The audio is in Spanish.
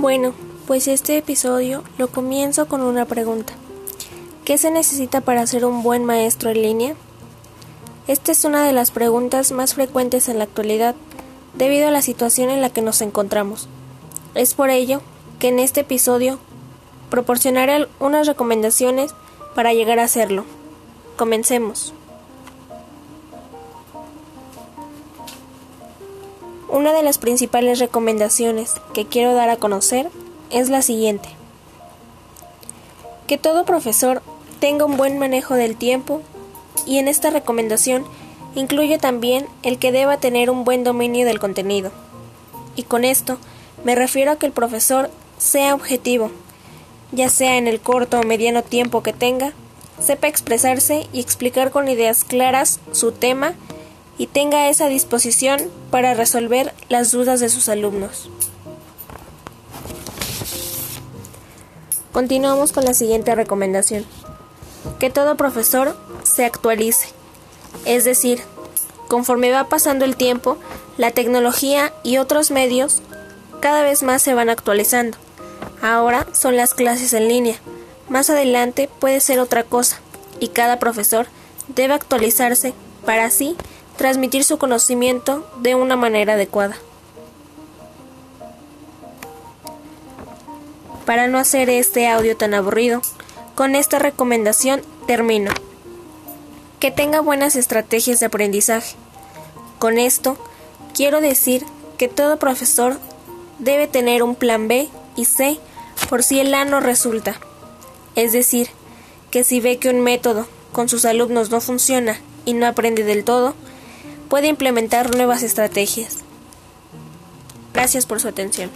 Bueno, pues este episodio lo comienzo con una pregunta. ¿Qué se necesita para ser un buen maestro en línea? Esta es una de las preguntas más frecuentes en la actualidad debido a la situación en la que nos encontramos. Es por ello que en este episodio proporcionaré unas recomendaciones para llegar a hacerlo. Comencemos. Una de las principales recomendaciones que quiero dar a conocer es la siguiente. Que todo profesor tenga un buen manejo del tiempo y en esta recomendación incluye también el que deba tener un buen dominio del contenido. Y con esto me refiero a que el profesor sea objetivo, ya sea en el corto o mediano tiempo que tenga, sepa expresarse y explicar con ideas claras su tema y tenga esa disposición para resolver las dudas de sus alumnos. Continuamos con la siguiente recomendación. Que todo profesor se actualice. Es decir, conforme va pasando el tiempo, la tecnología y otros medios cada vez más se van actualizando. Ahora son las clases en línea. Más adelante puede ser otra cosa y cada profesor debe actualizarse para así transmitir su conocimiento de una manera adecuada. Para no hacer este audio tan aburrido, con esta recomendación termino. Que tenga buenas estrategias de aprendizaje. Con esto, quiero decir que todo profesor debe tener un plan B y C por si el A no resulta. Es decir, que si ve que un método con sus alumnos no funciona y no aprende del todo, puede implementar nuevas estrategias. Gracias por su atención.